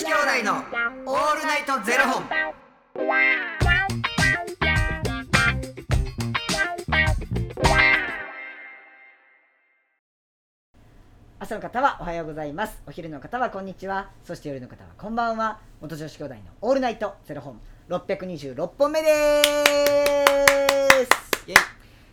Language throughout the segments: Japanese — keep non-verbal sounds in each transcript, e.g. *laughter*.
子兄弟のオールナイトゼロ本。朝の方はおはようございます。お昼の方はこんにちは。そして夜の方はこんばんは。元女子兄弟のオールナイトゼロ本。626本目です。イェイ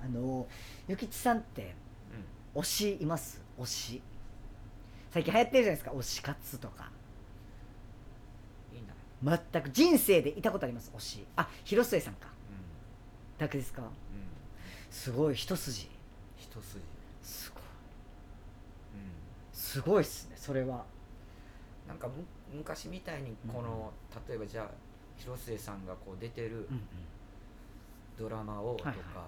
あのゆきちさんって推しいます？推し。最近流行ってるじゃないですか？推し活とか。いいんだね。全く人生でいたことあります推し。あ広末さんか。うだけですか？ん。うん。すごい一筋。一筋。すごい。うん。すごいっすねそれは。なんかむ昔みたいにこの、例えばじゃあ広末さんがこう出てるうんドラマをとか、はいはうんと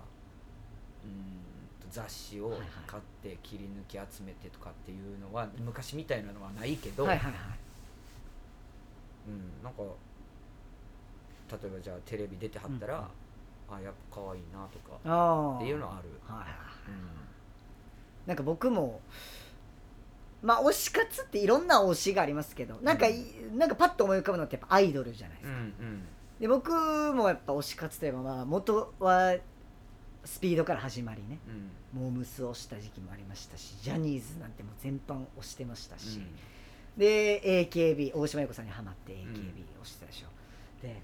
雑誌を買って切り抜き集めてとかっていうのは昔みたいなのはないけど、はいはいはい。うん、なんか例えばじゃあテレビ出てはったら、うんあやっぱ可愛いなとかっていうのはある、はいうん。なんか僕もまあ推し活っていろんな推しがありますけどなんかい、なんかパッと思い浮かぶのってやっぱアイドルじゃないですか、うんうん。で僕もやっぱ推し活といえばまあ元はスピードから始まりね。うん。モームスをした時期もありましたしジャニーズなんてもう全般推してましたし、うん。で AKB 大島優子さんにハマって AKB ん。推してたでしょ、で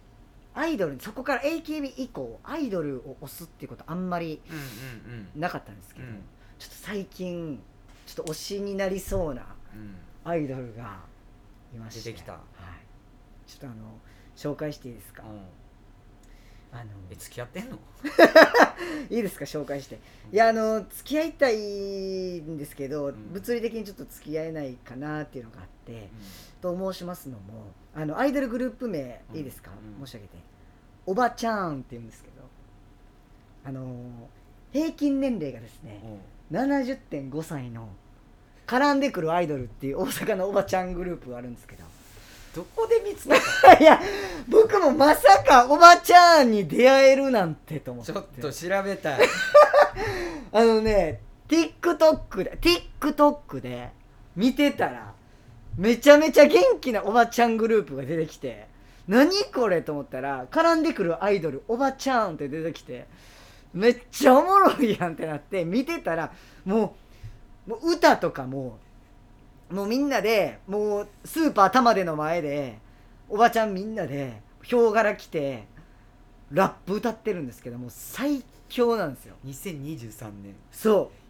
アイドルそこから AKB 以降アイドルを推すっていうことあんまりうんうんうん。なかったんですけど、うん。ちょっと最近ちょっと推しになりそうなうん。アイドルがいまして。出てきた。はい、ちょっとあの紹介していいですか、うん。あのえ付き合ってんの？*laughs* *laughs* いいですか？紹介して。いやあの付き合いたいんですけど、ん。物理的にちょっと付き合えないかなっていうのがあって、うと申しますのもあのアイドルグループ名うんいいですか、うん。申し上げて。おばちゃんって言うんですけど。あの平均年齢がですねん。70.5歳の絡んでくるアイドルっていう大阪のおばちゃんグループがあるんですけどどこで見つけた？*laughs* いや僕もまさかおばちゃんに出会えるなんてと思って。ちょっと調べたい。*laughs* あのね TikTok で TikTok で見てたらめちゃめちゃ元気なおばちゃんグループが出てきて何これと思ったら絡んでくるアイドルおばちゃんって出てきてめっちゃおもろいやんってなって見てたらもうもう歌とかももうみんなでもうスーパー玉での前でおばちゃんみんなでヒョウ柄着てラップ歌ってるんですけどもう最強なんですよ。2023年。そう。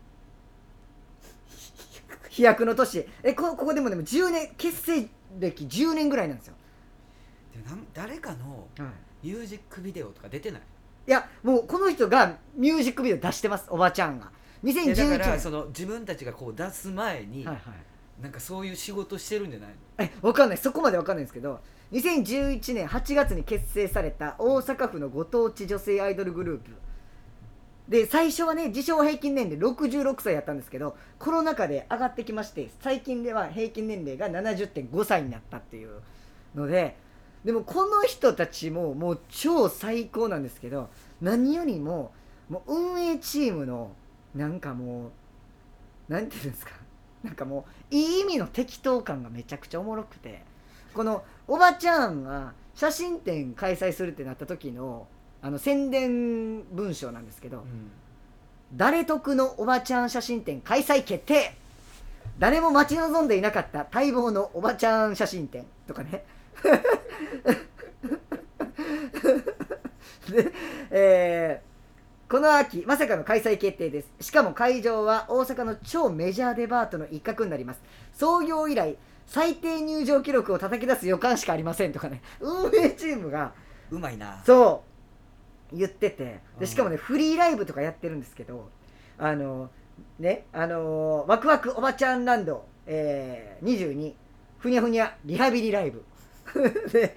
飛躍の年。えこここでもでも10年結成歴10年ぐらいなんですよ、でなん誰かのミュージックビデオとか出てない？いやもうこの人がミュージックビデオ出してますおばちゃんが。いや2011年だからその自分たちがこう出す前に、はいはいなんかそういう仕事してるんじゃないの？えわかんない。そこまでわかんないんですけど2011年8月に結成された大阪府のご当地女性アイドルグループ。で最初はね自称平均年齢66歳やったんですけどコロナ禍で上がってきまして最近では平均年齢が70.5歳になったっていうのででもこの人たちももう超最高なんですけど何よりももう運営チームのなんかもうなんていうんですか？なんかもういい意味の適当感がめちゃくちゃおもろくてこのおばちゃんが写真展開催するってなった時のあの宣伝文章なんですけど「誰得のおばちゃん写真展開催決定!」誰も待ち望んでいなかった待望のおばちゃん写真展とかね *laughs* で、えーこの秋まさかの開催決定です。しかも会場は大阪の超メジャーデパートの一角になります。創業以来最低入場記録を叩き出す予感しかありませんとかね。運営チームがうまいな。そう言ってて。うん。でしかもねフリーライブとかやってるんですけどあのねあのワクワクおばちゃんランド、えー、22ふにゃふにゃリハビリライブ。*laughs* で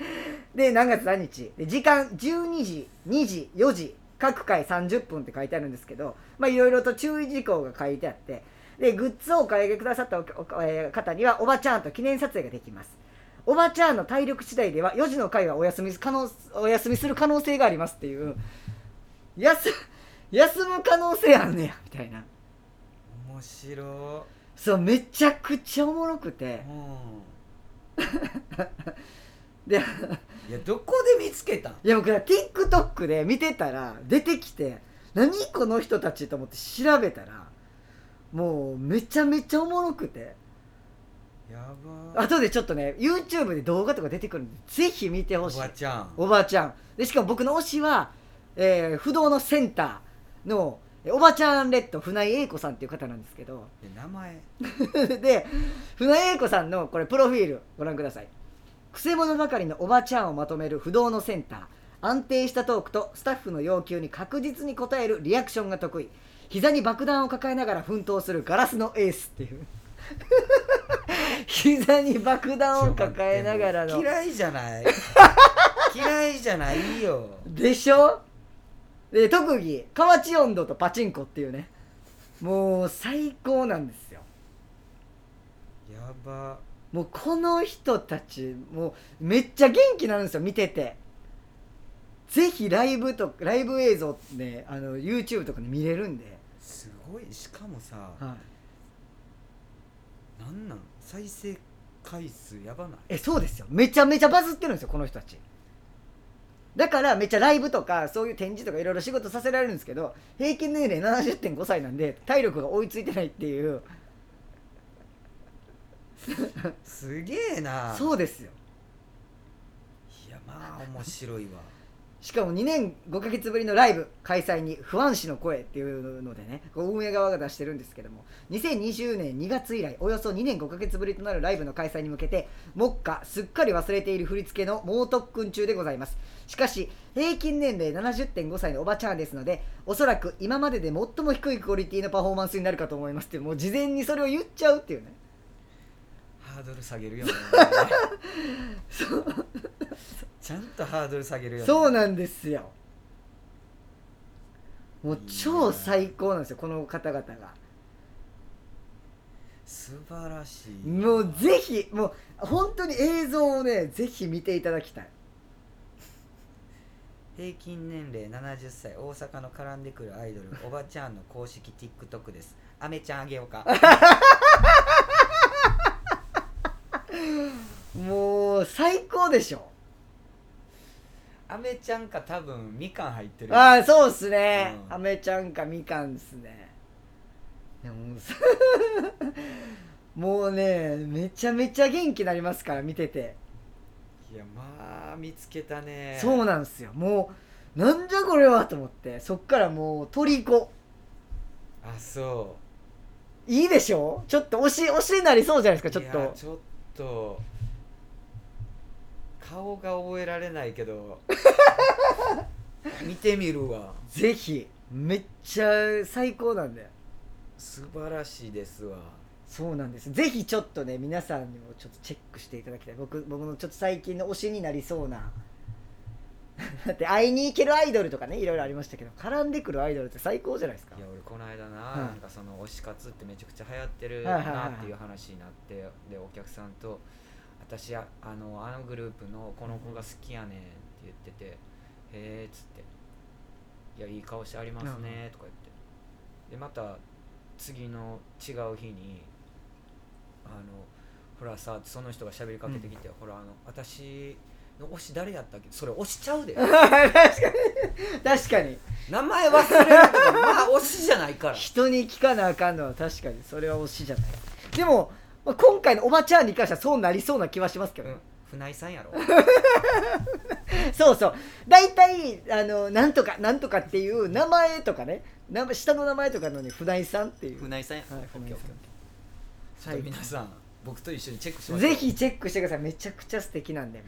で何月何日？で時間12時2時4時各回30分って書いてあるんですけどまあいろいろと注意事項が書いてあってでグッズをお買い上げくださった方にはおばちゃんと記念撮影ができます。おばちゃんの体力次第では4時の回はお休み可能お休みする可能性がありますっていう休休む可能性あんねやみたいな。面白。そうめちゃくちゃおもろくて。い、うん *laughs* でいやどこで見つけたん？いや僕ら TikTok で見てたら出てきて何この人たちと思って調べたらもうめちゃめちゃおもろくて。やば後でちょっとね YouTube で動画とか出てくるんでぜひ見てほおしい。ばちゃん。おばちゃん。でしかも僕の推しは、えー不動のセンターのえおばちゃんレッド船井英子さんっていう方なんですけど。で名前。*laughs* で船井英子さんのこれプロフィールご覧くださいくせ者ばかりのおばちゃんをまとめる不動のセンター。安定したトークとスタッフの要求に確実に応えるリアクションが得意。膝に爆弾を抱えながら奮闘するガラスのエースっていう。*laughs* 膝に爆弾を抱えながらの。嫌いじゃない。嫌いじゃないよ。でしょ？で特技。河内温度とパチンコっていうね。もう最高なんですよ。やばもうこの人たちもうめっちゃ元気なんですよ見てて。ぜひライブとライブ映像ねあの YouTube とかで見れるんで、すごい。しかもさはい、なんなん？再生回数やばない？えそうですよ。めちゃめちゃバズってるんですよこの人たち。だからめっちゃライブとかそういう展示とかいろいろ仕事させられるんですけど平均年齢70.5歳なんで体力が追いついてないっていうすげえな。そうですよ。いやまあ面白いわ。しかも2年5ヶ月ぶりのライブ開催に不安視の声っていうのでね運営側が出してるんですけども2020年2月以来およそ2年5ヶ月ぶりとなるライブの開催に向けて目下すっかり忘れている振り付けの猛特訓中でございます。しかし平均年齢70.5歳のおばちゃんですのでおそらく今までで最も低いクオリティのパフォーマンスになるかと思いますってもう事前にそれを言っちゃうっていうねハードル下げるよね。*laughs* ちゃんとハードル下げるよね。そうなんですよ。もう超最高なんですよこの方々が。素晴らしい。もうぜひもう本当に映像をねぜひ見ていただきたい。平均年齢70歳大阪の絡んでくるアイドルおばちゃんの公式 TikTok です。アメちゃんあげようか *laughs* もう最高でしょ。アメちゃんか多分みかん入ってる。ああそうっすね。うん。アメちゃんかみかんっすね。でもさ *laughs* もうねめちゃめちゃ元気になりますから見てて。いやまあ見つけたね。そうなんですよ。もうなんじゃこれはと思って。そっからもう虜あそいいでしょ？ちょっと推し推しになりそうじゃないですかうちょっと。いやちょっと顔が覚えられないけど *laughs* 見てみるわ。ぜひめっちゃ最高なんだよ。素晴らしいですわ。そうなんです。ぜひちょっとね皆さんにもちょっとチェックしていただきたい。僕僕のちょっと最近の推しになりそうな。*laughs* だって会いに行けるアイドルとかねいろいろありましたけど絡んでくるアイドルって最高じゃないですか。いや俺この間な,、はいなんかその推し活ってめちゃくちゃ流行ってるなっていう話になってでお客さんと「私ああのあのグループのこの子が好きやねん」って言ってて「へえ」っつって「いやいい顔してありますね」とか言って。でまた次の違う日にあのほらさその人が喋りかけてきて、ほらあの私の推し誰やったっけ？それ推しちゃうで。*laughs* 確かに。確かに。名前忘れるとかまあ推しじゃないから。人に聞かなあかんのは確かにそれは推しじゃない。でもまあ今回のおばちゃんに関してはそうなりそうな気はしますけど、うん。船井さんやろ。*laughs* そうそう。大体あのなんとかなんとかっていう名前とかね。下の名前とかのに船井さんっていう。船井さんや。はい船井オッケーオッケー。ちょっと皆さん僕と一緒にチェックしさんましょう。ぜひチェックしてください。めちゃくちゃ素敵なんで、はい、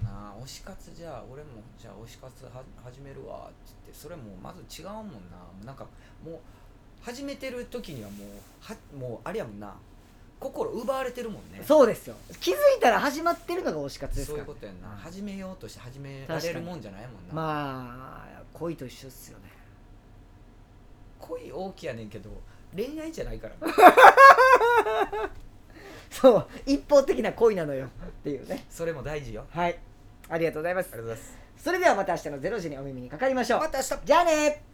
推し活じゃあ俺もじゃあ推し活は始めるわっつってそれもうまず違うもんな。なんかもう始めてる時にはもうはもうあれやもんな。心奪われてるもんね。そうですよ。気づいたら始まってるのが推し活ですそうからいうことやんなうん始めようとして始められるもんじゃないもんな、まあ恋と一緒っすよね。恋大きやねんけど恋愛じゃないからな。*laughs* そう一方的な恋なのよ。っていうね。それも大事よ。はいありがとうございます。ありがとうございます。それではまた明日の0時にお耳にかかりましょう。また明日。じゃあね